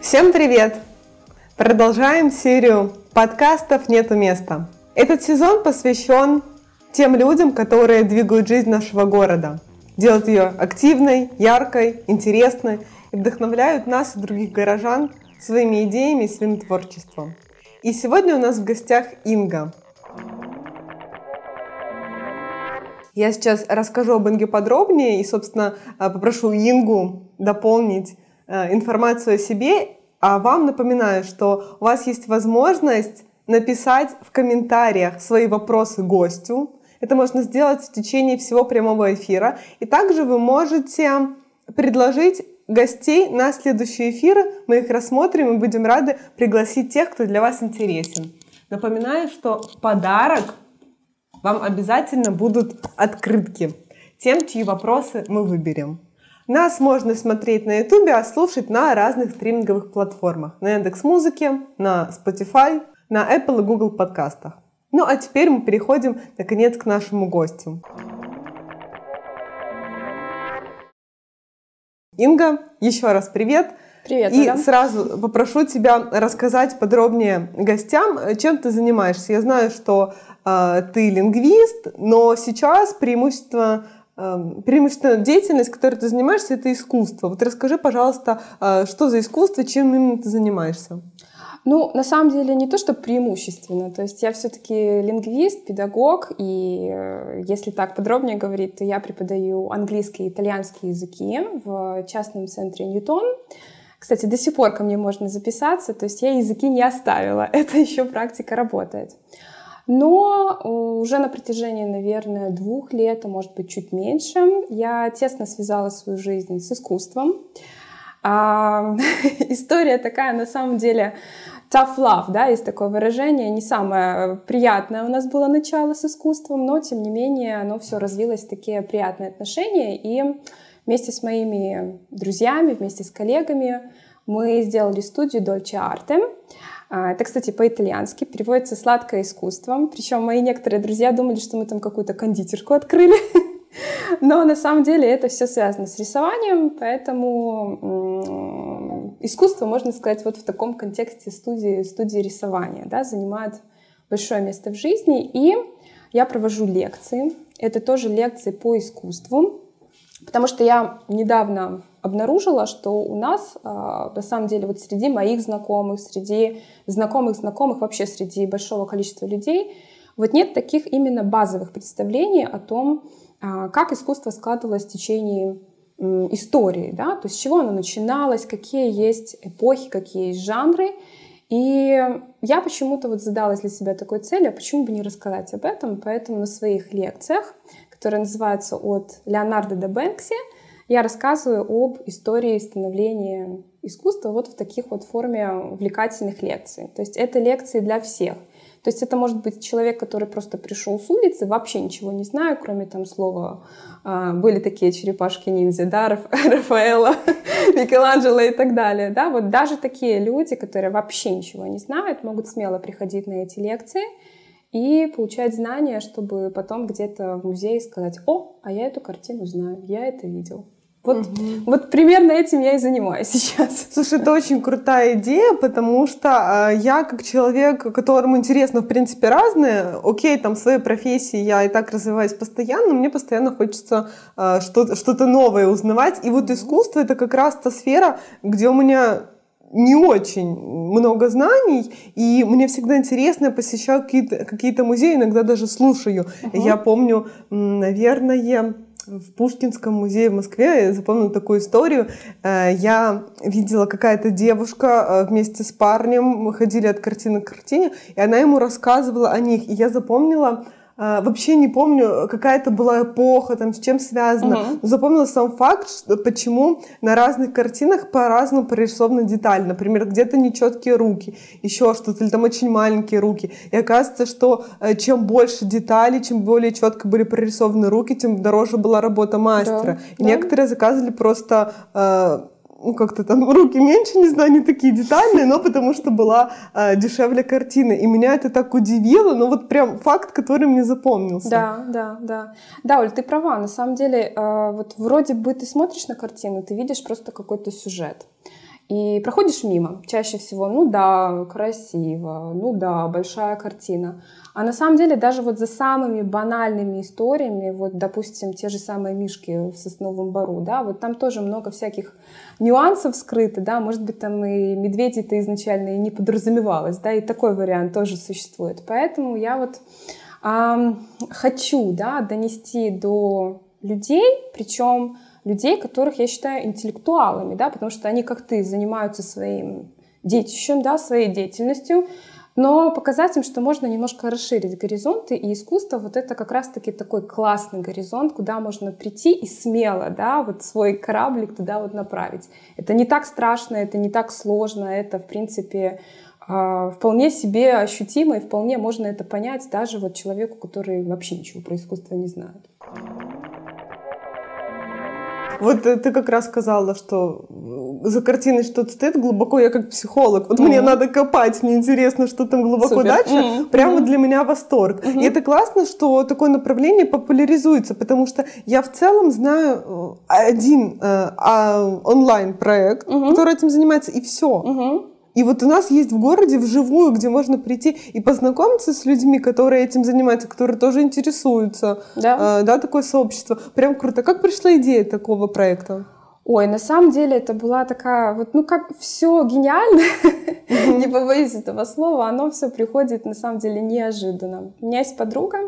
Всем привет! Продолжаем серию подкастов «Нету места». Этот сезон посвящен тем людям, которые двигают жизнь нашего города, делают ее активной, яркой, интересной и вдохновляют нас и других горожан своими идеями и своим творчеством. И сегодня у нас в гостях Инга. Я сейчас расскажу об Инге подробнее и, собственно, попрошу Ингу дополнить Э, информацию о себе, а вам напоминаю, что у вас есть возможность написать в комментариях свои вопросы гостю. Это можно сделать в течение всего прямого эфира. И также вы можете предложить гостей на следующие эфиры. Мы их рассмотрим и будем рады пригласить тех, кто для вас интересен. Напоминаю, что подарок вам обязательно будут открытки тем, чьи вопросы мы выберем. Нас можно смотреть на YouTube, а слушать на разных стриминговых платформах. На Яндекс Музыке, на Spotify, на Apple и Google подкастах. Ну а теперь мы переходим, наконец, к нашему гостю. Инга, еще раз привет. Привет. И Оля. сразу попрошу тебя рассказать подробнее гостям, чем ты занимаешься. Я знаю, что э, ты лингвист, но сейчас преимущество преимущественно деятельность, которой ты занимаешься, это искусство. Вот расскажи, пожалуйста, э, что за искусство, чем именно ты занимаешься? Ну, на самом деле не то, что преимущественно. То есть я все-таки лингвист, педагог, и э, если так подробнее говорить, то я преподаю английский и итальянский языки в частном центре Ньютон. Кстати, до сих пор ко мне можно записаться, то есть я языки не оставила. Это еще практика работает. Но э, уже на протяжении, наверное, двух лет, а может быть чуть меньше, я тесно связала свою жизнь с искусством. А, история такая, на самом деле, tough love, да, есть такое выражение, не самое приятное у нас было начало с искусством, но тем не менее оно все развилось в такие приятные отношения, и вместе с моими друзьями, вместе с коллегами мы сделали студию Dolce Arte, это, кстати, по-итальянски, переводится «сладкое искусство». Причем мои некоторые друзья думали, что мы там какую-то кондитерку открыли. Но на самом деле это все связано с рисованием, поэтому искусство, можно сказать, вот в таком контексте студии, студии рисования да, занимает большое место в жизни. И я провожу лекции. Это тоже лекции по искусству, потому что я недавно обнаружила, что у нас, а, на самом деле, вот среди моих знакомых, среди знакомых знакомых, вообще среди большого количества людей, вот нет таких именно базовых представлений о том, а, как искусство складывалось в течение истории, да, то есть с чего оно начиналось, какие есть эпохи, какие есть жанры. И я почему-то вот задалась для себя такой целью, а почему бы не рассказать об этом, поэтому на своих лекциях, которые называются «От Леонардо до Бэнкси», я рассказываю об истории становления искусства вот в таких вот форме увлекательных лекций. То есть это лекции для всех. То есть это может быть человек, который просто пришел с улицы, вообще ничего не знаю, кроме там слова а, были такие черепашки-ниндзя, да, Рафаэла, Микеланджело и так далее, да, вот даже такие люди, которые вообще ничего не знают, могут смело приходить на эти лекции и получать знания, чтобы потом где-то в музее сказать, о, а я эту картину знаю, я это видел. Вот, угу. вот примерно этим я и занимаюсь сейчас. Слушай, это очень крутая идея, потому что э, я как человек, которому интересно, в принципе, разное, окей, там в своей профессии я и так развиваюсь постоянно, мне постоянно хочется э, что-то, что-то новое узнавать. И вот искусство — это как раз та сфера, где у меня не очень много знаний, и мне всегда интересно, посещаю какие-то какие музеи, иногда даже слушаю. Uh-huh. Я помню, наверное, в Пушкинском музее в Москве я запомнила такую историю. Э, я видела какая-то девушка э, вместе с парнем, мы ходили от картины к картине, и она ему рассказывала о них. И я запомнила а, вообще не помню, какая это была эпоха, там, с чем связано. Uh-huh. Запомнила сам факт, что, почему на разных картинах по-разному прорисованы детали. Например, где-то нечеткие руки, еще что-то, или там очень маленькие руки. И оказывается, что э, чем больше деталей, чем более четко были прорисованы руки, тем дороже была работа мастера. Да, И да. некоторые заказывали просто э, ну, как-то там руки меньше, не знаю, не такие детальные, но потому что была э, дешевле картина. И меня это так удивило, но вот прям факт, который мне запомнился. Да, да, да. Да, Оль, ты права. На самом деле, э, вот вроде бы ты смотришь на картину, ты видишь просто какой-то сюжет. И проходишь мимо. Чаще всего, ну да, красиво, ну да, большая картина. А на самом деле даже вот за самыми банальными историями, вот, допустим, те же самые мишки в Сосновом Бару, да, вот там тоже много всяких нюансов скрыты, да, может быть, там и медведи-то изначально и не подразумевалось, да, и такой вариант тоже существует. Поэтому я вот эм, хочу, да, донести до людей, причем людей, которых я считаю интеллектуалами, да, потому что они, как ты, занимаются своим детищем, да, своей деятельностью, но показать им, что можно немножко расширить горизонты, и искусство вот это как раз-таки такой классный горизонт, куда можно прийти и смело, да, вот свой кораблик туда вот направить. Это не так страшно, это не так сложно, это, в принципе, а, вполне себе ощутимо, и вполне можно это понять даже вот человеку, который вообще ничего про искусство не знает. Вот э, ты как раз сказала, что э, за картиной что-то стоит глубоко, я как психолог. Вот mm-hmm. мне надо копать, мне интересно, что там глубоко Супер. дальше. Mm-hmm. Прямо mm-hmm. для меня восторг. Mm-hmm. И это классно, что такое направление популяризуется, потому что я в целом знаю э, один э, э, онлайн-проект, mm-hmm. который этим занимается, и все. Mm-hmm. И вот у нас есть в городе вживую, где можно прийти и познакомиться с людьми, которые этим занимаются, которые тоже интересуются. Да. Э, да, такое сообщество. Прям круто. Как пришла идея такого проекта? Ой, на самом деле это была такая, вот, ну как все гениально, не побоюсь этого слова, оно все приходит на самом деле неожиданно. У меня есть подруга,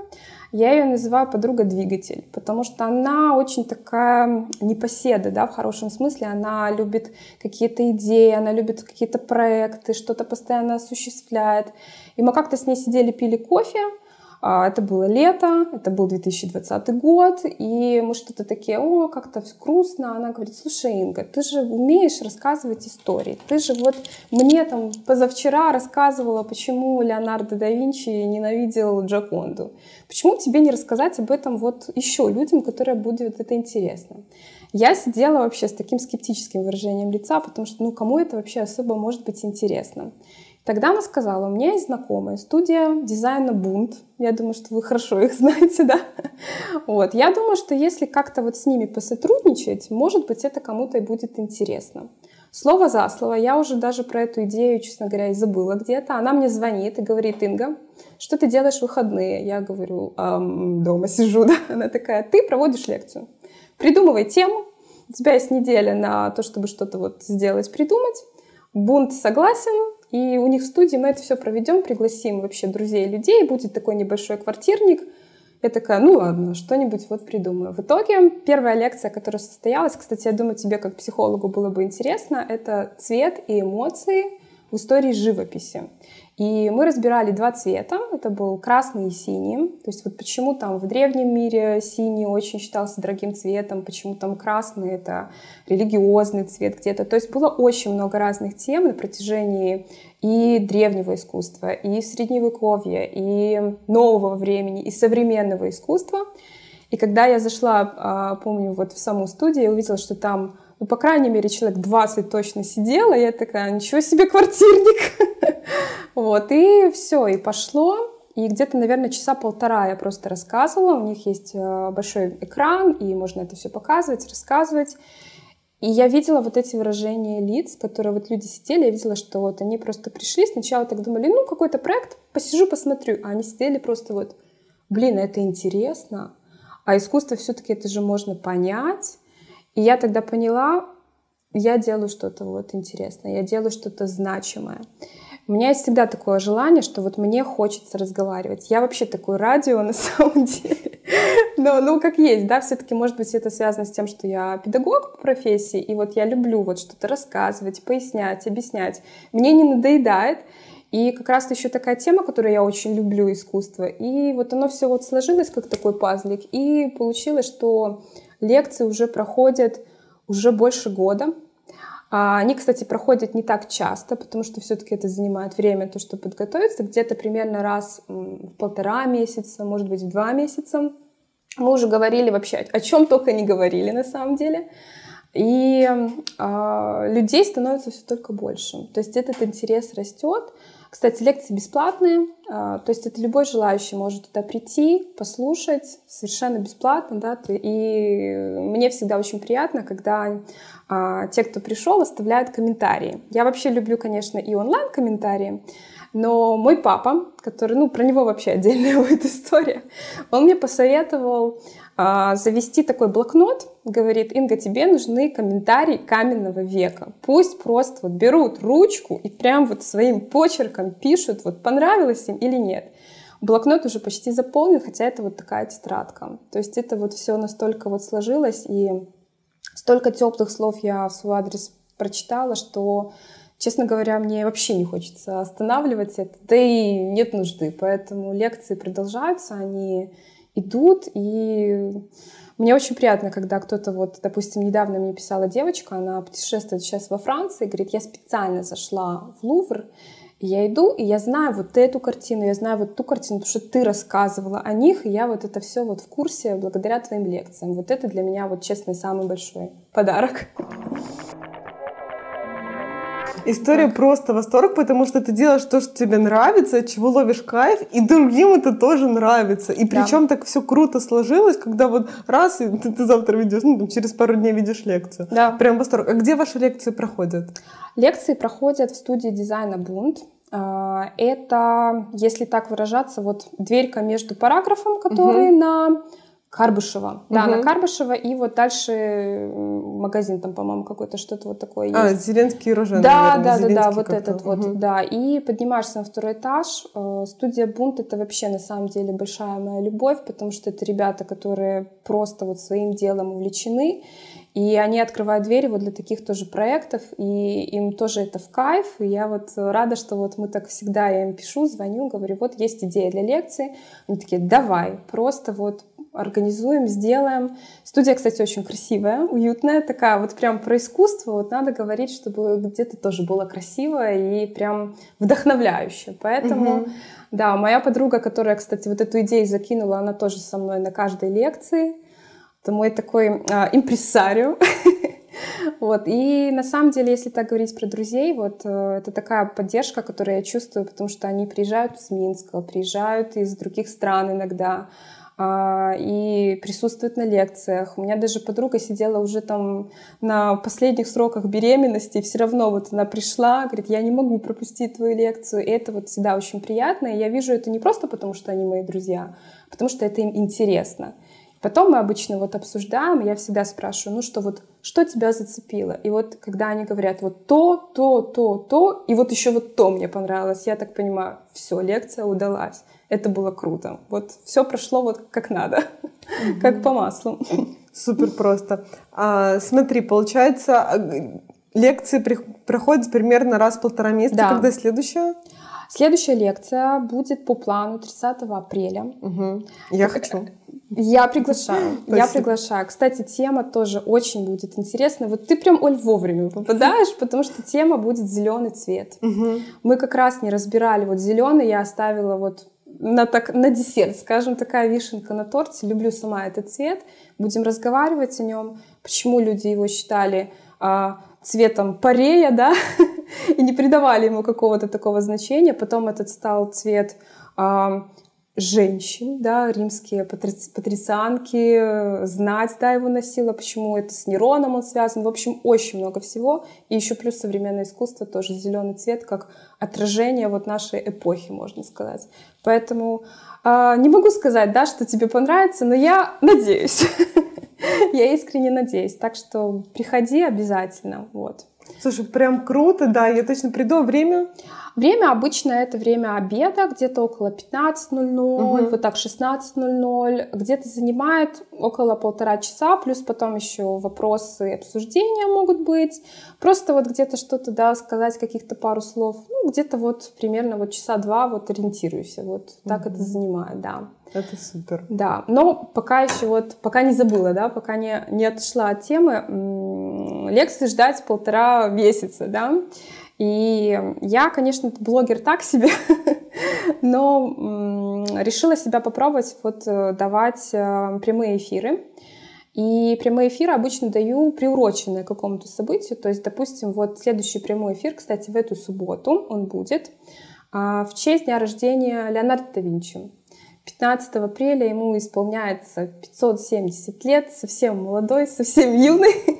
я ее называю подруга-двигатель, потому что она очень такая непоседа, да, в хорошем смысле. Она любит какие-то идеи, она любит какие-то проекты, что-то постоянно осуществляет. И мы как-то с ней сидели, пили кофе, это было лето, это был 2020 год, и мы что-то такие, о, как-то грустно. Она говорит, слушай, Инга, ты же умеешь рассказывать истории. Ты же вот мне там позавчера рассказывала, почему Леонардо да Винчи ненавидел Джаконду. Почему тебе не рассказать об этом вот еще людям, которым будет это интересно? Я сидела вообще с таким скептическим выражением лица, потому что, ну, кому это вообще особо может быть интересно? Тогда она сказала, у меня есть знакомая студия дизайна «Бунт». Я думаю, что вы хорошо их знаете, да? Вот. Я думаю, что если как-то вот с ними посотрудничать, может быть, это кому-то и будет интересно. Слово за слово, я уже даже про эту идею, честно говоря, и забыла где-то. Она мне звонит и говорит, Инга, что ты делаешь в выходные? Я говорю, эм, дома сижу, да? Она такая, ты проводишь лекцию. Придумывай тему, у тебя есть неделя на то, чтобы что-то вот сделать, придумать. Бунт согласен, и у них в студии мы это все проведем, пригласим вообще друзей людей, будет такой небольшой квартирник. Я такая, ну ладно, что-нибудь вот придумаю. В итоге первая лекция, которая состоялась, кстати, я думаю, тебе как психологу было бы интересно, это цвет и эмоции в истории живописи. И мы разбирали два цвета. Это был красный и синий. То есть вот почему там в древнем мире синий очень считался дорогим цветом, почему там красный — это религиозный цвет где-то. То есть было очень много разных тем на протяжении и древнего искусства, и средневековья, и нового времени, и современного искусства. И когда я зашла, а, помню, вот в саму студию, я увидела, что там ну, по крайней мере, человек 20 точно сидела, я такая, ничего себе квартирник. Вот, и все, и пошло. И где-то, наверное, часа полтора я просто рассказывала. У них есть э, большой экран, и можно это все показывать, рассказывать. И я видела вот эти выражения лиц, которые вот люди сидели, я видела, что вот они просто пришли, сначала так думали, ну, какой-то проект, посижу, посмотрю. А они сидели просто вот, блин, это интересно, а искусство все-таки это же можно понять. И я тогда поняла, я делаю что-то вот интересное, я делаю что-то значимое. У меня есть всегда такое желание, что вот мне хочется разговаривать. Я вообще такое радио на самом деле. Но, ну, как есть, да, все-таки, может быть, это связано с тем, что я педагог по профессии, и вот я люблю вот что-то рассказывать, пояснять, объяснять. Мне не надоедает. И как раз еще такая тема, которую я очень люблю, искусство. И вот оно все вот сложилось как такой пазлик. И получилось, что лекции уже проходят уже больше года. А они, кстати, проходят не так часто, потому что все-таки это занимает время, то, чтобы подготовиться, где-то примерно раз в полтора месяца, может быть, в два месяца. Мы уже говорили вообще, о чем только не говорили на самом деле. И э, людей становится все только больше. То есть этот интерес растет. Кстати, лекции бесплатные, а, то есть это любой желающий может туда прийти, послушать совершенно бесплатно, да, и мне всегда очень приятно, когда а, те, кто пришел, оставляют комментарии. Я вообще люблю, конечно, и онлайн-комментарии, но мой папа, который, ну, про него вообще отдельная будет история, он мне посоветовал завести такой блокнот, говорит, Инга, тебе нужны комментарии каменного века. Пусть просто вот берут ручку и прям вот своим почерком пишут, вот понравилось им или нет. Блокнот уже почти заполнен, хотя это вот такая тетрадка. То есть это вот все настолько вот сложилось, и столько теплых слов я в свой адрес прочитала, что, честно говоря, мне вообще не хочется останавливать это, да и нет нужды. Поэтому лекции продолжаются, они идут, и мне очень приятно, когда кто-то, вот, допустим, недавно мне писала девочка, она путешествует сейчас во Франции, говорит, я специально зашла в Лувр, и я иду, и я знаю вот эту картину, я знаю вот ту картину, потому что ты рассказывала о них, и я вот это все вот в курсе благодаря твоим лекциям. Вот это для меня, вот честно, самый большой подарок. История так. просто восторг, потому что ты делаешь то, что тебе нравится, от чего ловишь кайф, и другим это тоже нравится. И причем да. так все круто сложилось, когда вот раз, и ты, ты завтра видишь, ну, через пару дней видишь лекцию. Да. Прям восторг. А где ваши лекции проходят? Лекции проходят в студии дизайна Бунт. А, это, если так выражаться, вот дверька между параграфом, который угу. на Карбышева. Да, на Карбышева. И вот дальше магазин там, по-моему, какой-то что-то вот такое а, есть. А, Зеленский рожен, Да, наверное, да, Зеленский да, да, вот этот угу. вот, да. И поднимаешься на второй этаж. Э, студия Бунт — это вообще, на самом деле, большая моя любовь, потому что это ребята, которые просто вот своим делом увлечены. И они открывают двери вот для таких тоже проектов, и им тоже это в кайф. И я вот рада, что вот мы так всегда, я им пишу, звоню, говорю, вот есть идея для лекции. Они такие, давай, просто вот организуем, сделаем. Студия, кстати, очень красивая, уютная, такая вот прям про искусство. Вот надо говорить, чтобы где-то тоже было красиво и прям вдохновляюще. Поэтому, угу. да, моя подруга, которая, кстати, вот эту идею закинула, она тоже со мной на каждой лекции. Это мой такой а, импрессарио. Вот. И на самом деле, если так говорить про друзей, вот э, это такая поддержка, которую я чувствую, потому что они приезжают из Минска, приезжают из других стран иногда, и присутствует на лекциях. У меня даже подруга сидела уже там на последних сроках беременности, и все равно вот она пришла, говорит, я не могу пропустить твою лекцию. И это вот всегда очень приятно. И я вижу это не просто потому, что они мои друзья, а потому что это им интересно. Потом мы обычно вот обсуждаем, и я всегда спрашиваю, ну что вот, что тебя зацепило? И вот когда они говорят вот то, то, то, то, и вот еще вот то мне понравилось, я так понимаю, все, лекция удалась. Это было круто. Вот все прошло вот как надо, mm-hmm. как по маслу. Супер просто. А, смотри, получается, а, лекции при, проходят примерно раз в полтора месяца. Да. Когда следующая? Следующая лекция будет по плану 30 апреля. Угу. Я хочу. Я приглашаю. Спасибо. Я приглашаю. Кстати, тема тоже очень будет интересная. Вот ты прям, Оль, вовремя попадаешь, потому что тема будет зеленый цвет. Угу. Мы как раз не разбирали вот зеленый, я оставила вот на, так, на десерт, скажем, такая вишенка на торте. Люблю сама этот цвет. Будем разговаривать о нем. Почему люди его считали а, цветом парея, да, и не придавали ему какого-то такого значения. Потом этот стал цвет а, женщин, да, римские патри... патрицианки, знать, да, его носила, почему это с Нероном он связан. В общем, очень много всего. И еще плюс современное искусство, тоже зеленый цвет, как отражение вот нашей эпохи, можно сказать. Поэтому э, не могу сказать, да, что тебе понравится, но я надеюсь. Я искренне надеюсь. Так что приходи обязательно. Вот. Слушай, прям круто, да, я точно приду. Время? Время обычно это время обеда, где-то около 15.00, угу. вот так 16.00, где-то занимает около полтора часа, плюс потом еще вопросы и обсуждения могут быть. Просто вот где-то что-то, да, сказать каких-то пару слов, ну, где-то вот примерно вот часа два вот ориентируйся, вот так угу. это занимает, да. Это супер. Да, но пока еще вот, пока не забыла, да, пока не, не отошла от темы, лекции ждать полтора месяца, да. И я, конечно, блогер так себе, но решила себя попробовать вот э, давать э, прямые эфиры. И прямые эфиры обычно даю приуроченные к какому-то событию. То есть, допустим, вот следующий прямой эфир, кстати, в эту субботу он будет. а, в честь дня рождения Леонардо да Винчи. 15 апреля ему исполняется 570 лет, совсем молодой, совсем юный.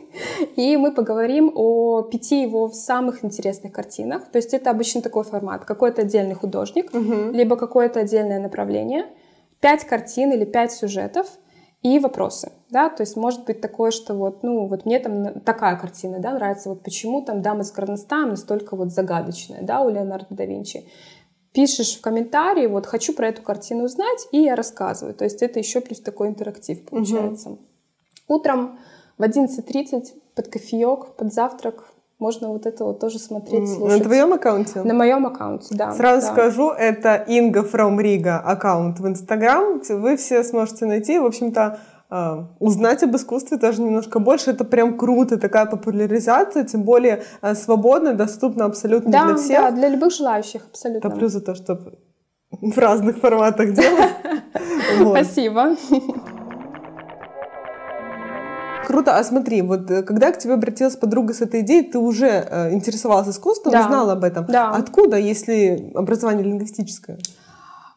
И мы поговорим о пяти его самых интересных картинах. То есть это обычно такой формат. Какой-то отдельный художник, угу. либо какое-то отдельное направление. Пять картин или пять сюжетов и вопросы, да, то есть может быть такое, что вот, ну, вот мне там такая картина, да, нравится, вот почему там дама с горностаем настолько вот загадочная, да, у Леонардо да Винчи пишешь в комментарии, вот хочу про эту картину узнать, и я рассказываю. То есть это еще плюс такой интерактив получается. Угу. Утром в 11.30 под кофеек, под завтрак можно вот это вот тоже смотреть, слушать. На твоем аккаунте? На моем аккаунте, да. Сразу да. скажу, это Инга from Riga аккаунт в Инстаграм. Вы все сможете найти. В общем-то, а, узнать об искусстве даже немножко больше. Это прям круто, такая популяризация, тем более а, свободно, доступна абсолютно да, для всех. Да, для любых желающих, абсолютно. Да, плюс за то, чтобы в разных форматах делать. Спасибо. Круто. А смотри, вот э, когда к тебе обратилась подруга с этой идеей, ты уже э, интересовалась искусством, да. знала об этом. Да. Откуда, если образование лингвистическое?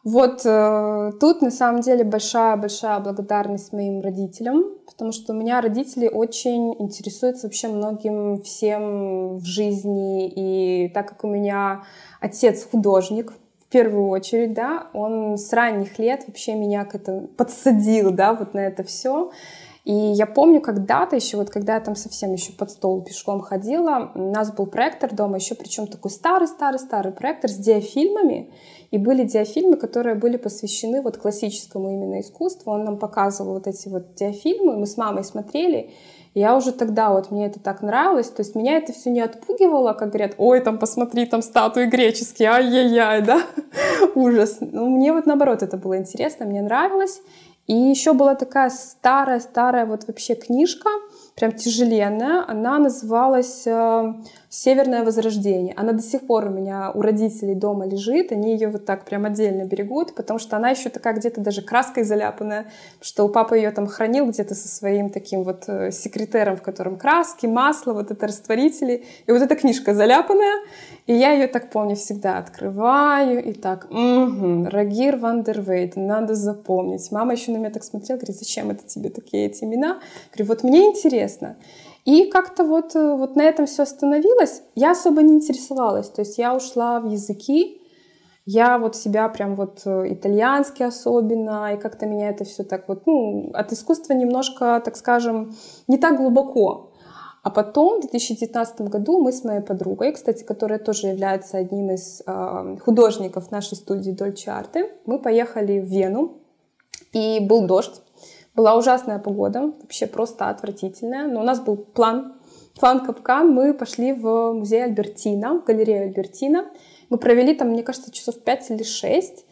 Вот э, тут на самом деле большая-большая благодарность моим родителям, потому что у меня родители очень интересуются вообще многим всем в жизни, и так как у меня отец художник, в первую очередь, да, он с ранних лет вообще меня к этому подсадил, да, вот на это все. И я помню когда-то еще, вот когда я там совсем еще под стол пешком ходила, у нас был проектор дома, еще причем такой старый-старый-старый проектор с диафильмами. И были диафильмы, которые были посвящены вот классическому именно искусству. Он нам показывал вот эти вот диафильмы, мы с мамой смотрели. Я уже тогда вот мне это так нравилось, то есть меня это все не отпугивало, как говорят, ой, там посмотри, там статуи греческие, ай-яй-яй, да, ужас. Ну, мне вот наоборот это было интересно, мне нравилось. И еще была такая старая-старая вот вообще книжка, прям тяжеленная. Она называлась э, «Северное возрождение». Она до сих пор у меня у родителей дома лежит. Они ее вот так прям отдельно берегут, потому что она еще такая где-то даже краской заляпанная, что у папы ее там хранил где-то со своим таким вот э, секретером, в котором краски, масло, вот это растворители. И вот эта книжка заляпанная. И я ее так помню всегда открываю и так, угу, Рогир ван дер Вейден, надо запомнить. Мама еще на меня так смотрела, говорит, зачем это тебе такие эти имена? Говорю, вот мне интересно. И как-то вот, э, вот на этом все остановилось. Я особо не интересовалась. То есть я ушла в языки, я вот себя прям вот э, итальянский особенно, и как-то меня это все так вот, ну, от искусства немножко, так скажем, не так глубоко. А потом, в 2019 году, мы с моей подругой, кстати, которая тоже является одним из э, художников нашей студии Дольче Арты, мы поехали в Вену, и был дождь. Была ужасная погода, вообще просто отвратительная, но у нас был план, план капкан. Мы пошли в музей Альбертина, в галерею Альбертина. Мы провели там, мне кажется, часов 5 или 6.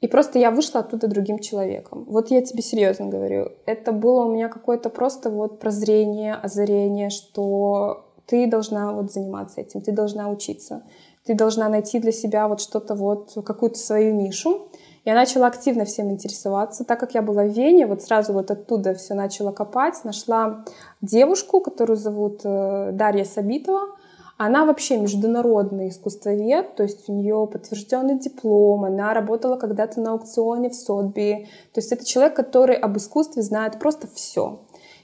И просто я вышла оттуда другим человеком. Вот я тебе серьезно говорю. Это было у меня какое-то просто вот прозрение, озарение, что ты должна вот заниматься этим, ты должна учиться, ты должна найти для себя вот что-то вот, какую-то свою нишу. Я начала активно всем интересоваться. Так как я была в Вене, вот сразу вот оттуда все начала копать. Нашла девушку, которую зовут э, Дарья Сабитова. Она вообще международный искусствовед, то есть у нее подтвержденный диплом, она работала когда-то на аукционе в Сотби. То есть это человек, который об искусстве знает просто все.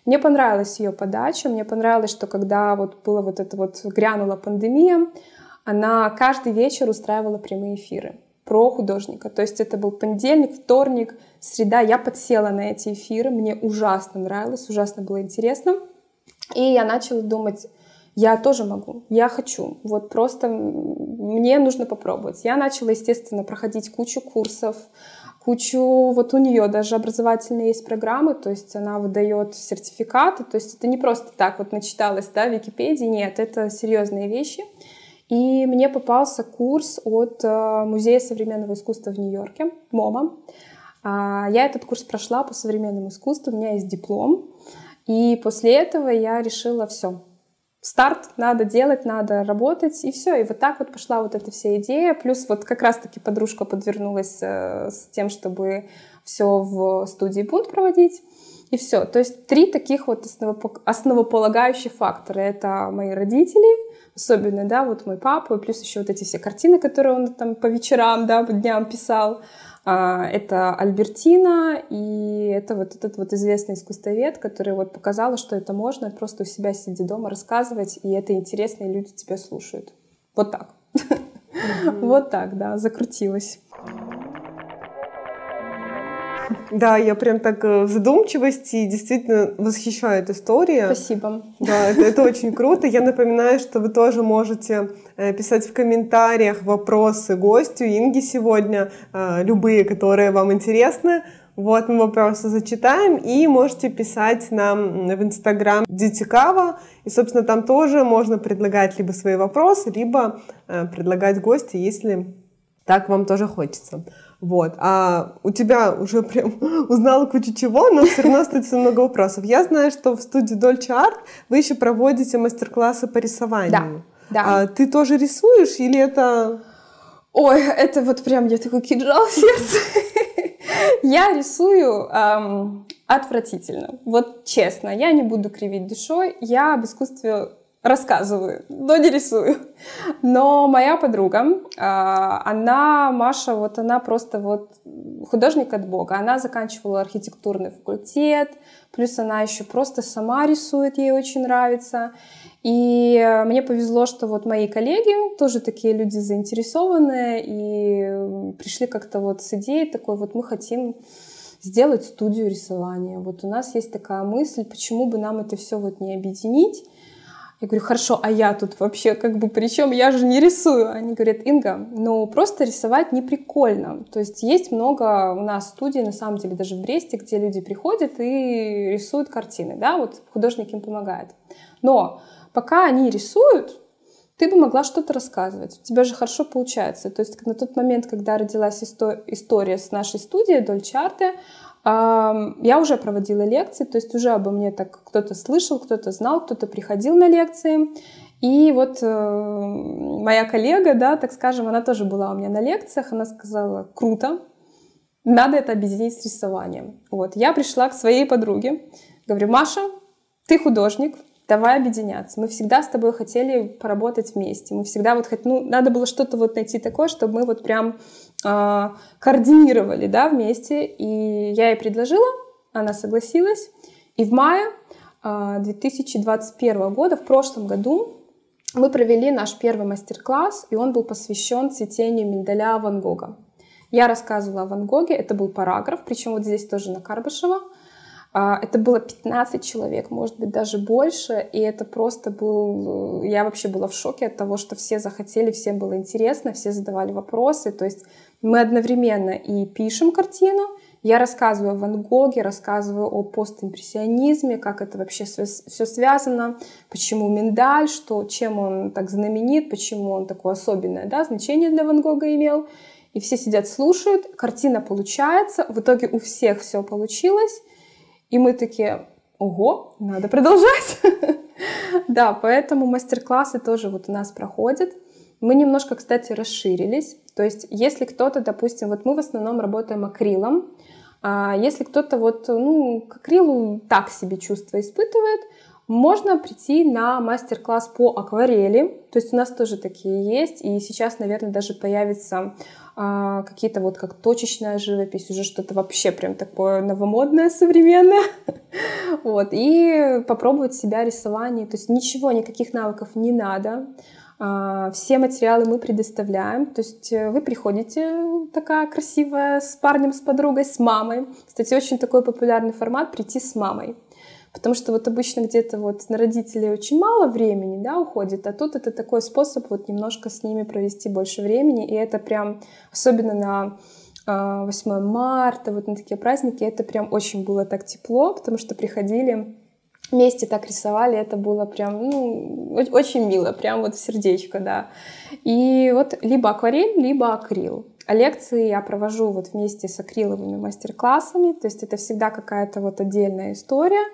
Мне понравилась ее подача, мне понравилось, что когда вот было вот это вот грянула пандемия, она каждый вечер устраивала прямые эфиры про художника. То есть это был понедельник, вторник, среда. Я подсела на эти эфиры, мне ужасно нравилось, ужасно было интересно. И я начала думать, я тоже могу, я хочу. Вот просто мне нужно попробовать. Я начала, естественно, проходить кучу курсов, кучу, вот у нее даже образовательные есть программы, то есть она выдает сертификаты, то есть это не просто так вот начиталась, да, в Википедии, нет, это серьезные вещи. И мне попался курс от э, Музея современного искусства в Нью-Йорке, МОМА. А, я этот курс прошла по современному искусству, у меня есть диплом. И после этого я решила все, старт, надо делать, надо работать, и все. И вот так вот пошла вот эта вся идея. Плюс вот как раз-таки подружка подвернулась э, с тем, чтобы все в студии Бунт проводить. И все. То есть три таких вот основополагающих фактора. Это мои родители, особенно, да, вот мой папа, плюс еще вот эти все картины, которые он там по вечерам, да, по дням писал. А, это Альбертина, и это вот этот вот известный искусствовед, который вот показала, что это можно просто у себя сидя дома рассказывать, и это интересно, и люди тебя слушают. Вот так. Вот так, да, закрутилось. Да, я прям так э, в задумчивости действительно восхищает история. Спасибо. Да, это, это очень круто. Я напоминаю, что вы тоже можете э, писать в комментариях вопросы гостю Инги сегодня, э, любые, которые вам интересны. Вот мы вопросы зачитаем, и можете писать нам в Инстаграм Дитикава, и, собственно, там тоже можно предлагать либо свои вопросы, либо предлагать гости, если так вам тоже хочется. Вот. А у тебя уже прям узнала кучу чего, но все равно остается много вопросов. Я знаю, что в студии Dolce Art вы еще проводите мастер-классы по рисованию. Да. да. А ты тоже рисуешь или это... Ой, это вот прям я такой кинжал в сердце. Я рисую эм, отвратительно. Вот честно, я не буду кривить душой. Я об искусстве рассказываю, но не рисую. Но моя подруга, а, она, Маша, вот она просто вот художник от Бога. Она заканчивала архитектурный факультет, плюс она еще просто сама рисует, ей очень нравится. И мне повезло, что вот мои коллеги, тоже такие люди заинтересованные, и пришли как-то вот с идеей такой, вот мы хотим сделать студию рисования. Вот у нас есть такая мысль, почему бы нам это все вот не объединить я говорю, хорошо, а я тут вообще как бы причем я же не рисую. Они говорят, Инга, ну просто рисовать не прикольно. То есть есть много у нас студий, на самом деле, даже в Бресте, где люди приходят и рисуют картины, да, вот художник им помогает. Но пока они рисуют, ты бы могла что-то рассказывать. У тебя же хорошо получается. То есть на тот момент, когда родилась история с нашей студией Дольчарте, я уже проводила лекции, то есть уже обо мне так кто-то слышал, кто-то знал, кто-то приходил на лекции. И вот э, моя коллега, да, так скажем, она тоже была у меня на лекциях, она сказала, круто, надо это объединить с рисованием. Вот, я пришла к своей подруге, говорю, Маша, ты художник, давай объединяться. Мы всегда с тобой хотели поработать вместе. Мы всегда вот хотели, ну, надо было что-то вот найти такое, чтобы мы вот прям координировали, да, вместе. И я ей предложила, она согласилась. И в мае э, а, 2021 года, в прошлом году, мы провели наш первый мастер-класс, и он был посвящен цветению миндаля Ван Гога. Я рассказывала о Ван Гоге, это был параграф, причем вот здесь тоже на Карбышева. А, это было 15 человек, может быть, даже больше. И это просто был... Я вообще была в шоке от того, что все захотели, всем было интересно, все задавали вопросы. То есть мы одновременно и пишем картину, я рассказываю о Ван Гоге, рассказываю о постимпрессионизме, как это вообще все связано, почему миндаль, что, чем он так знаменит, почему он такое особенное да, значение для Ван Гога имел. И все сидят, слушают, картина получается, в итоге у всех все получилось. И мы такие, ого, надо продолжать. Да, поэтому мастер-классы тоже вот у нас проходят. Мы немножко, кстати, расширились. То есть, если кто-то, допустим, вот мы в основном работаем акрилом, а если кто-то вот, ну, к акрилу так себе чувство испытывает, можно прийти на мастер-класс по акварели. То есть у нас тоже такие есть. И сейчас, наверное, даже появится а, какие-то вот как точечная живопись, уже что-то вообще прям такое новомодное, современное. вот. И попробовать себя рисование. То есть ничего, никаких навыков не надо. А, все материалы мы предоставляем. То есть э, вы приходите такая красивая с парнем, с подругой, с мамой. Кстати, очень такой популярный формат прийти с мамой. Потому что вот обычно где-то вот на родителей очень мало времени, да, уходит, а тут это такой способ вот немножко с ними провести больше времени, и это прям, особенно на 8 а, марта, вот на такие праздники, это прям очень было так тепло, потому что приходили вместе так рисовали, это было прям, ну, очень мило, прям вот в сердечко, да. И вот либо акварель, либо акрил. А лекции я провожу вот вместе с акриловыми мастер-классами, то есть это всегда какая-то вот отдельная история,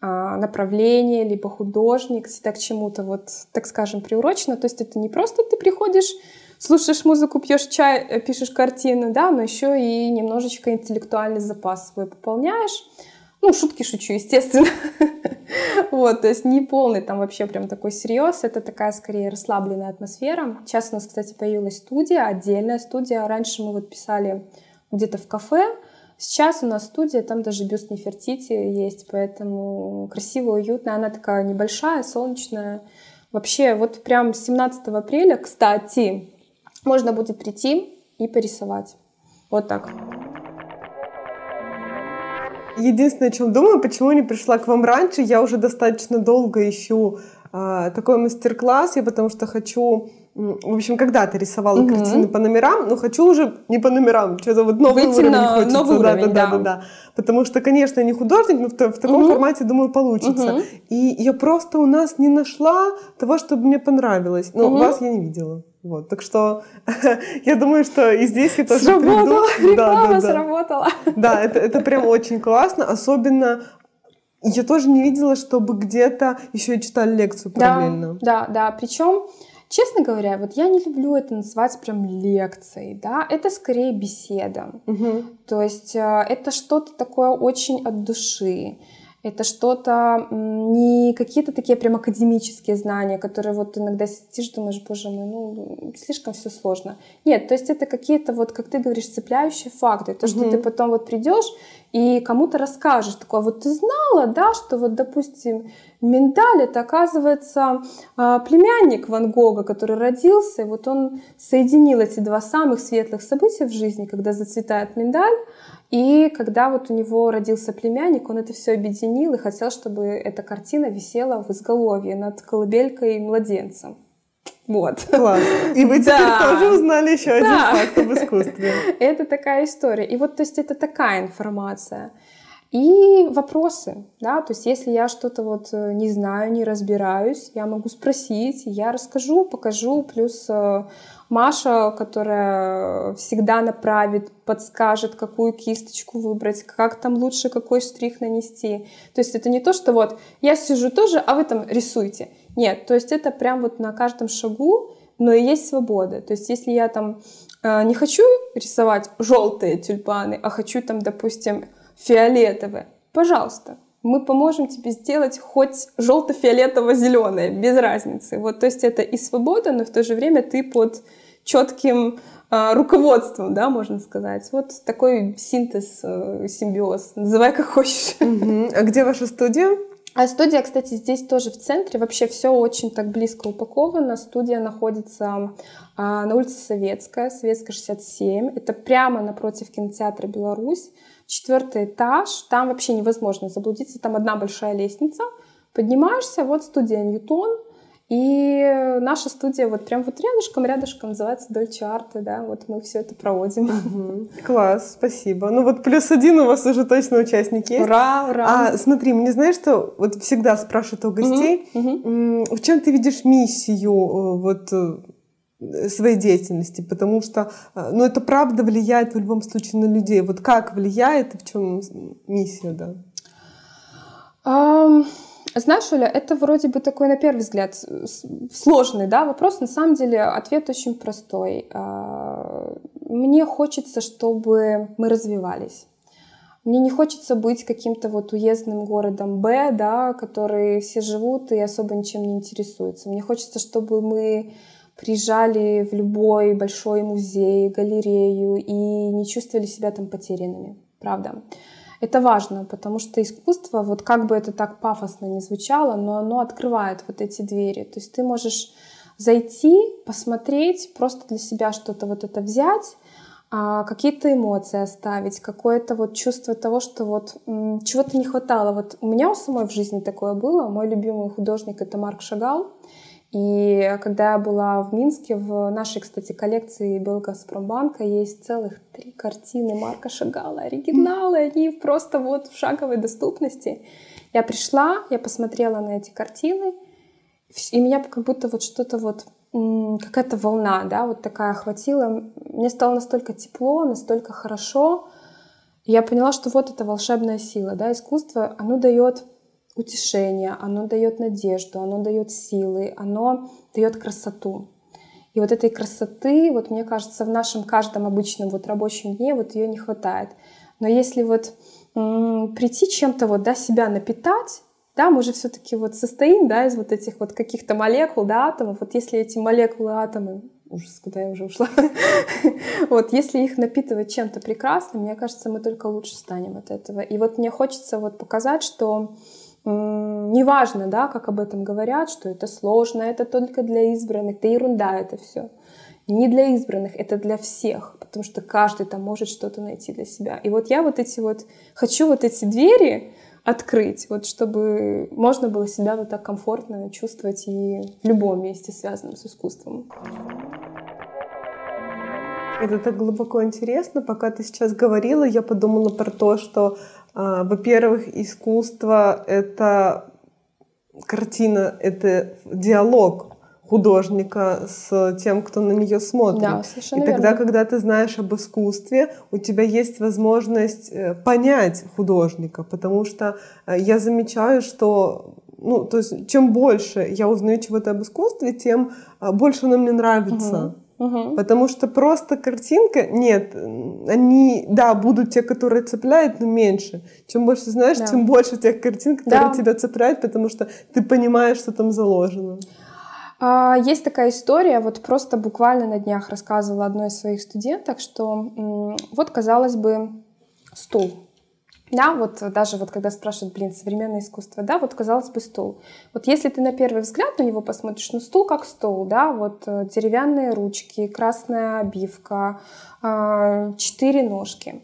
а, направление, либо художник, всегда к чему-то вот, так скажем, приурочено. То есть это не просто ты приходишь, слушаешь музыку, пьешь чай, э, пишешь картину, да, но еще и немножечко интеллектуальный запас свой пополняешь. Ну, шутки шучу, естественно. Вот, то есть не полный там вообще прям такой серьез, это такая скорее расслабленная атмосфера. Сейчас у нас, кстати, появилась студия, отдельная студия. Раньше мы вот писали где-то в кафе, Сейчас у нас студия, там даже бюст Нефертити есть, поэтому красиво, уютно. Она такая небольшая, солнечная. Вообще, вот прям 17 апреля, кстати, можно будет прийти и порисовать. Вот так. Единственное, о чем думаю, почему не пришла к вам раньше, я уже достаточно долго ищу э, такой мастер-класс, я потому что хочу в общем, когда-то рисовала угу. картины по номерам, но хочу уже не по номерам, что-то вот новый Выйти уровень на хочется. Новый да, уровень, да, да, да, да. Потому что, конечно, не художник, но в, в таком угу. формате, думаю, получится. Угу. И я просто у нас не нашла того, что мне понравилось. Но угу. вас я не видела. Вот, так что я думаю, что и здесь я тоже Сработала, приду. да, да, да. сработала. Да, это, это прям очень классно, особенно я тоже не видела, чтобы где-то еще и читали лекцию параллельно. Да, да, да. Причем Честно говоря, вот я не люблю это называть прям лекцией, да, это скорее беседа. Угу. То есть э, это что-то такое очень от души. Это что-то, не какие-то такие прям академические знания, которые вот иногда сидишь, думаешь, боже мой, ну, слишком все сложно. Нет, то есть это какие-то вот, как ты говоришь, цепляющие факты. То, что угу. ты потом вот придешь и кому-то расскажешь, такое, вот ты знала, да, что вот, допустим, миндаль это, оказывается, а, племянник Ван Гога, который родился, и вот он соединил эти два самых светлых события в жизни, когда зацветает миндаль, и когда вот у него родился племянник, он это все объединил и хотел, чтобы эта картина висела в изголовье над колыбелькой младенцем. Вот. Класс. И вы теперь да. тоже узнали еще да. один факт об искусстве. Это такая история. И вот, то есть, это такая информация. И вопросы, да, то есть если я что-то вот э, не знаю, не разбираюсь, я могу спросить, я расскажу, покажу, плюс э, Маша, которая всегда направит, подскажет, какую кисточку выбрать, как там лучше какой штрих нанести. То есть это не то, что вот я сижу тоже, а вы там рисуйте. Нет, то есть это прям вот на каждом шагу, но и есть свобода. То есть если я там э, не хочу рисовать желтые тюльпаны, а хочу там, допустим, фиолетовые, пожалуйста, мы поможем тебе сделать хоть желто-фиолетово-зеленое, без разницы. Вот, то есть это и свобода, но в то же время ты под четким э, руководством, да, можно сказать. Вот такой синтез, э, симбиоз. Называй как хочешь. Угу. А где ваша студия? А студия, кстати, здесь тоже в центре. Вообще все очень так близко упаковано. Студия находится а, на улице Советская, Советская 67. Это прямо напротив кинотеатра «Беларусь». Четвертый этаж. Там вообще невозможно заблудиться. Там одна большая лестница. Поднимаешься, вот студия «Ньютон». И наша студия вот прям вот рядышком, рядышком называется Дольче Арте, да, вот мы все это проводим. Угу. Класс, спасибо. Ну вот плюс один у вас уже точно участник есть. Ура, ура. А смотри, мне знаешь, что вот всегда спрашивают у гостей, угу. в чем ты видишь миссию э, вот э, своей деятельности, потому что, э, ну, это правда влияет в любом случае на людей. Вот как влияет и в чем миссия, да? Um... Знаешь, Оля, это вроде бы такой, на первый взгляд, сложный да, вопрос. На самом деле ответ очень простой. А, мне хочется, чтобы мы развивались. Мне не хочется быть каким-то вот уездным городом Б, да, который все живут и особо ничем не интересуются. Мне хочется, чтобы мы приезжали в любой большой музей, галерею и не чувствовали себя там потерянными. Правда. Это важно, потому что искусство, вот как бы это так пафосно не звучало, но оно открывает вот эти двери. То есть ты можешь зайти, посмотреть, просто для себя что-то вот это взять, а, какие-то эмоции оставить, какое-то вот чувство того, что вот чего-то не хватало. Вот у меня у самой в жизни такое было. Мой любимый художник — это Марк Шагал. И когда я была в Минске, в нашей, кстати, коллекции Белгазпромбанка есть целых три картины Марка Шагала, оригиналы, они просто вот в шаговой доступности. Я пришла, я посмотрела на эти картины, и меня как будто вот что-то вот какая-то волна, да, вот такая охватила. Мне стало настолько тепло, настолько хорошо. Я поняла, что вот эта волшебная сила, да, искусство, оно дает утешение, оно дает надежду, оно дает силы, оно дает красоту. И вот этой красоты, вот мне кажется, в нашем каждом обычном вот рабочем дне вот ее не хватает. Но если вот прийти чем-то вот, да, себя напитать, да, мы же все-таки вот состоим, да, из вот этих вот каких-то молекул, да, атомов. Вот если эти молекулы, атомы, ужас, куда я уже ушла, вот если их напитывать чем-то прекрасным, мне кажется, мы только лучше станем от этого. И вот мне хочется вот показать, что неважно, да, как об этом говорят, что это сложно, это только для избранных, да ерунда это все. Не для избранных, это для всех, потому что каждый там может что-то найти для себя. И вот я вот эти вот, хочу вот эти двери открыть, вот чтобы можно было себя вот так комфортно чувствовать и в любом месте, связанном с искусством. Это так глубоко интересно. Пока ты сейчас говорила, я подумала про то, что во-первых, искусство — это картина, это диалог художника с тем, кто на нее смотрит. Да, совершенно И тогда, верно. когда ты знаешь об искусстве, у тебя есть возможность э, понять художника, потому что э, я замечаю, что ну, то есть, чем больше я узнаю чего-то об искусстве, тем э, больше оно мне нравится. Угу. Угу. Потому что просто картинка, нет, они, да, будут те, которые цепляют, но меньше. Чем больше знаешь, да. тем больше тех картин, которые да. тебя цепляют, потому что ты понимаешь, что там заложено. А, есть такая история, вот просто буквально на днях рассказывала одной из своих студенток, что вот, казалось бы, стул, да, вот даже вот когда спрашивают, блин, современное искусство, да, вот казалось бы стул. Вот если ты на первый взгляд на него посмотришь, ну стул как стул, да, вот э, деревянные ручки, красная обивка, а, четыре ножки,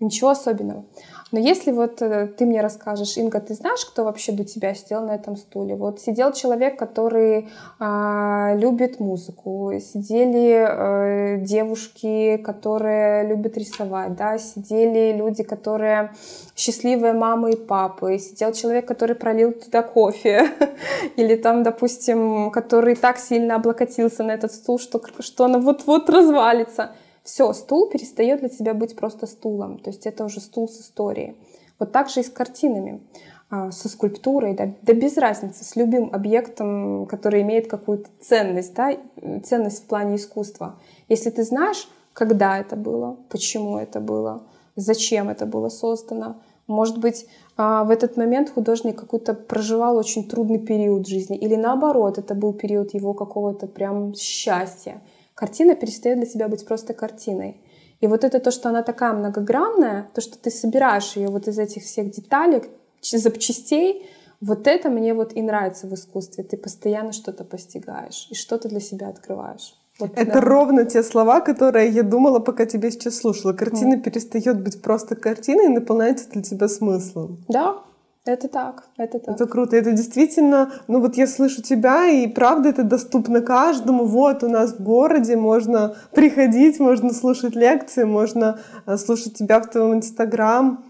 ничего особенного. Но если вот э, ты мне расскажешь, Инга, ты знаешь, кто вообще до тебя сидел на этом стуле? Вот сидел человек, который э, любит музыку, сидели э, девушки, которые любят рисовать, да, сидели люди, которые счастливые мамы и папы, сидел человек, который пролил туда кофе, или там, допустим, который так сильно облокотился на этот стул, что, что она вот-вот развалится все, стул перестает для тебя быть просто стулом. То есть это уже стул с историей. Вот так же и с картинами, а, со скульптурой, да, да без разницы, с любым объектом, который имеет какую-то ценность, да, ценность в плане искусства. Если ты знаешь, когда это было, почему это было, зачем это было создано, может быть, а, в этот момент художник какой-то проживал очень трудный период жизни, или наоборот, это был период его какого-то прям счастья картина перестает для тебя быть просто картиной. И вот это то, что она такая многогранная, то, что ты собираешь ее вот из этих всех деталей, запчастей, вот это мне вот и нравится в искусстве. Ты постоянно что-то постигаешь и что-то для себя открываешь. Вот, это да. ровно те слова, которые я думала, пока тебя сейчас слушала. Картина mm. перестает быть просто картиной и наполняется для тебя смыслом. Да, это так, это так. Это круто. Это действительно, ну вот я слышу тебя, и правда это доступно каждому. Вот у нас в городе можно приходить, можно слушать лекции, можно э, слушать тебя в твоем инстаграм.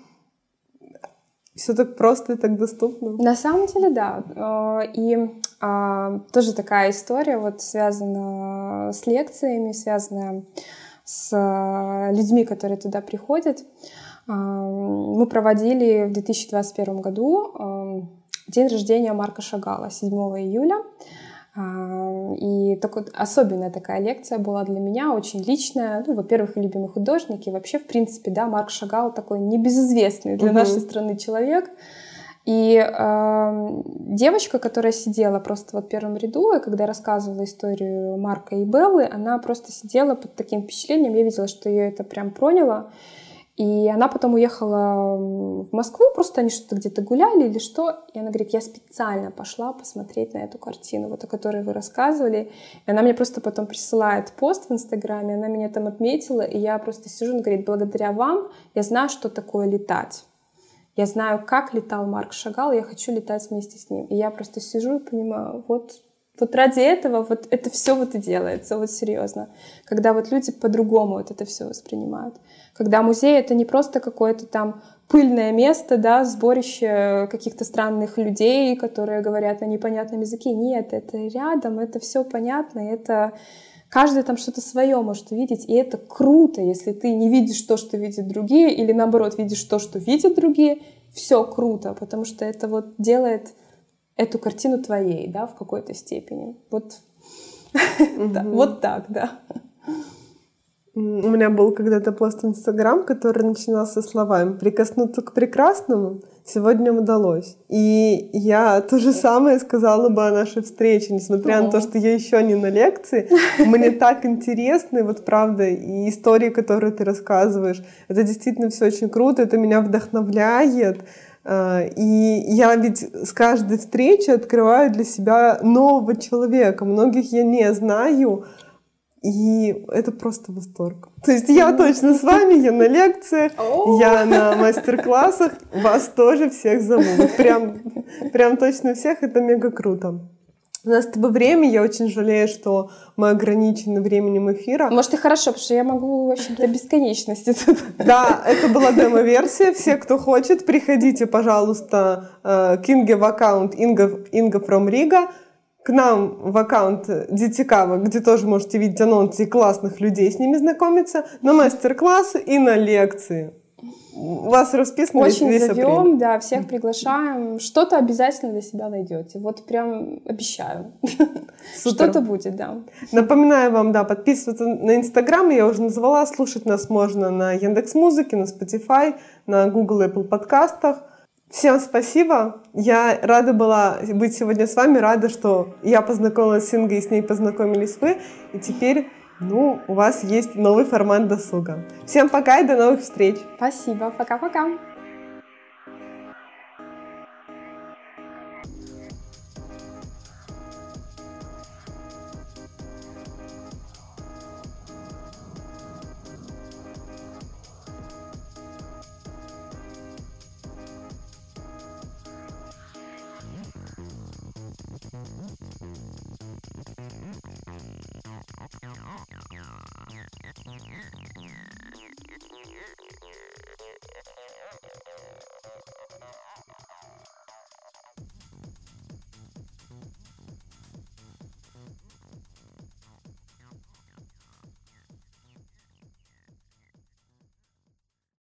Все так просто и так доступно. На самом деле, да. Э, и а, тоже такая история вот связана с лекциями, связанная с э, людьми, которые туда приходят. Мы проводили в 2021 году день рождения Марка Шагала 7 июля. И такой, особенная такая лекция была для меня, очень личная. Ну, во-первых, любимый художник, и вообще, в принципе, да, Марк Шагал такой небезызвестный для угу. нашей страны человек. И э, девочка, которая сидела просто вот в первом ряду, и когда рассказывала историю Марка и Беллы, она просто сидела под таким впечатлением, я видела, что ее это прям проняло. И она потом уехала в Москву, просто они что-то где-то гуляли или что. И она говорит, я специально пошла посмотреть на эту картину, вот о которой вы рассказывали. И она мне просто потом присылает пост в Инстаграме, она меня там отметила, и я просто сижу, она говорит, благодаря вам я знаю, что такое летать. Я знаю, как летал Марк Шагал, я хочу летать вместе с ним. И я просто сижу и понимаю, вот вот ради этого вот это все вот и делается, вот серьезно. Когда вот люди по-другому вот это все воспринимают. Когда музей — это не просто какое-то там пыльное место, да, сборище каких-то странных людей, которые говорят на непонятном языке. Нет, это рядом, это все понятно, это каждый там что-то свое может увидеть, и это круто, если ты не видишь то, что видят другие, или наоборот видишь то, что видят другие, все круто, потому что это вот делает эту картину твоей, да, в какой-то степени. Вот, вот так, да. У меня был когда-то пост в Инстаграм, который начинался словами «Прикоснуться к прекрасному сегодня удалось». И я то же самое сказала бы о нашей встрече, несмотря на то, что я еще не на лекции. Мне так интересно, вот правда, и истории, которые ты рассказываешь, это действительно все очень круто, это меня вдохновляет. А, и я ведь с каждой встречи открываю для себя нового человека. Многих я не знаю, и это просто восторг. То есть я точно с вами, я на лекциях, я на мастер-классах, вас тоже всех зову. Вот прям, прям точно всех, это мега круто. У нас с тобой время, я очень жалею, что мы ограничены временем эфира. Может, и хорошо, потому что я могу, в общем-то, бесконечности тут. Да, это была демо-версия. Все, кто хочет, приходите, пожалуйста, к э, Инге в аккаунт Инга, Инга from Riga к нам в аккаунт Дитикава, где тоже можете видеть анонсы и классных людей с ними знакомиться, на мастер-классы и на лекции. У вас расписано Очень весь зовем, апрель. да, всех приглашаем. Что-то обязательно для себя найдете. Вот прям обещаю. Что-то будет, да. Напоминаю вам, да, подписываться на Инстаграм, я уже назвала, слушать нас можно на Яндекс Музыке, на Spotify, на Google Apple подкастах. Всем спасибо. Я рада была быть сегодня с вами, рада, что я познакомилась с Ингой и с ней познакомились вы. И теперь, ну, у вас есть новый формат досуга. Всем пока и до новых встреч. Спасибо. Пока-пока.